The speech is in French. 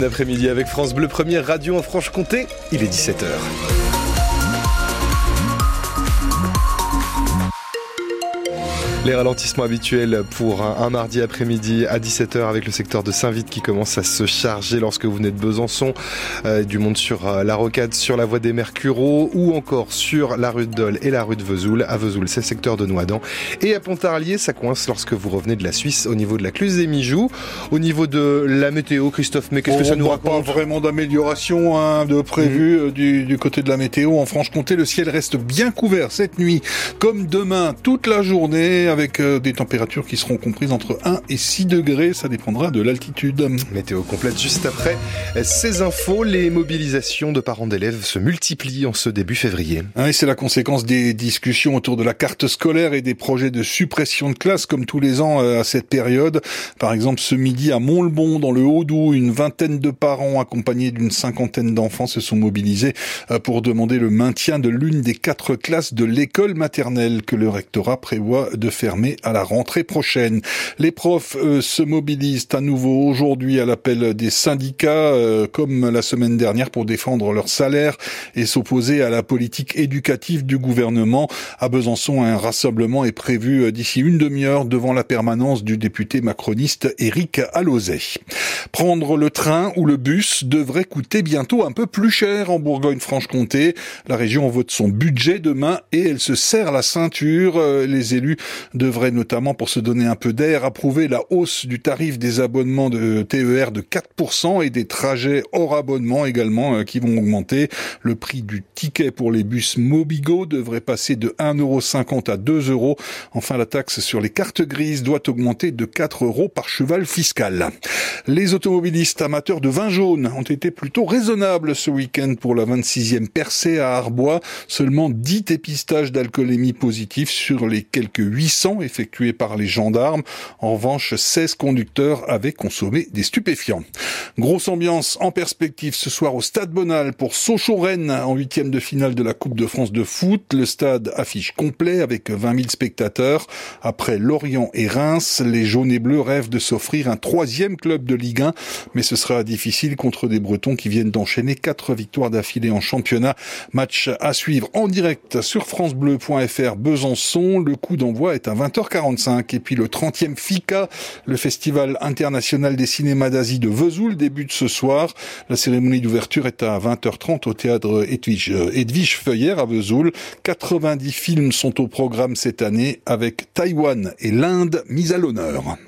L'après-midi avec France Bleu, première radio en Franche-Comté, il est 17h. Les ralentissements habituels pour un, mardi après-midi à 17h avec le secteur de Saint-Vite qui commence à se charger lorsque vous venez de Besançon, euh, du monde sur euh, la rocade, sur la voie des Mercureaux ou encore sur la rue de Dole et la rue de Vesoul. À Vesoul, c'est le secteur de Noidan. Et à Pontarlier, ça coince lorsque vous revenez de la Suisse au niveau de la Cluse des Mijoux. Au niveau de la météo, Christophe, mais qu'est-ce que ça nous raconte pas vraiment d'amélioration hein, de prévu mmh. euh, du, du côté de la météo. En Franche-Comté, le ciel reste bien couvert cette nuit, comme demain, toute la journée avec euh, des températures qui seront comprises entre 1 et 6 degrés. Ça dépendra de l'altitude. Météo complète juste après ces infos. Les mobilisations de parents d'élèves se multiplient en ce début février. Ah, c'est la conséquence des discussions autour de la carte scolaire et des projets de suppression de classe comme tous les ans euh, à cette période. Par exemple, ce midi à Montlebon, dans le Haut-Doubs, une vingtaine de parents accompagnés d'une cinquantaine d'enfants se sont mobilisés euh, pour demander le maintien de l'une des quatre classes de l'école maternelle que le rectorat prévoit de fermer à la rentrée prochaine. Les profs se mobilisent à nouveau aujourd'hui à l'appel des syndicats, euh, comme la semaine dernière, pour défendre leur salaire et s'opposer à la politique éducative du gouvernement. À Besançon, un rassemblement est prévu euh, d'ici une demi-heure devant la permanence du député macroniste Éric Alauzet. Prendre le train ou le bus devrait coûter bientôt un peu plus cher en Bourgogne-Franche-Comté. La région vote son budget demain et elle se serre la ceinture. Euh, les élus devraient notamment, pour se donner un peu d'air, approuver la hausse du tarif des abonnements de TER de 4% et des trajets hors abonnement également euh, qui vont augmenter. Le prix du ticket pour les bus Mobigo devrait passer de 1,50€ à 2 euros. Enfin, la taxe sur les cartes grises doit augmenter de 4 euros par cheval fiscal. Les automobilistes amateurs de vin jaune ont été plutôt raisonnables ce week-end pour la 26e percée à Arbois. Seulement 10 dépistages d'alcoolémie positifs sur les quelques 800 effectués par les gendarmes. En revanche, 16 conducteurs avaient consommé des stupéfiants. Grosse ambiance en perspective ce soir au Stade Bonal pour Sochaux-Rennes en huitième de finale de la Coupe de France de foot. Le stade affiche complet avec 20 000 spectateurs. Après Lorient et Reims, les jaunes et bleus rêvent de s'offrir un troisième club de Ligue 1, mais ce sera difficile contre des Bretons qui viennent d'enchaîner quatre victoires d'affilée en championnat. Match à suivre en direct sur francebleu.fr Besançon. Le coup d'envoi est à 20h45 et puis le 30e FICA, le festival international des cinémas d'Asie de Vesoul débute ce soir. La cérémonie d'ouverture est à 20h30 au théâtre Edwige, euh, Edwige Feuillère à Vesoul. 90 films sont au programme cette année avec Taïwan et l'Inde mis à l'honneur.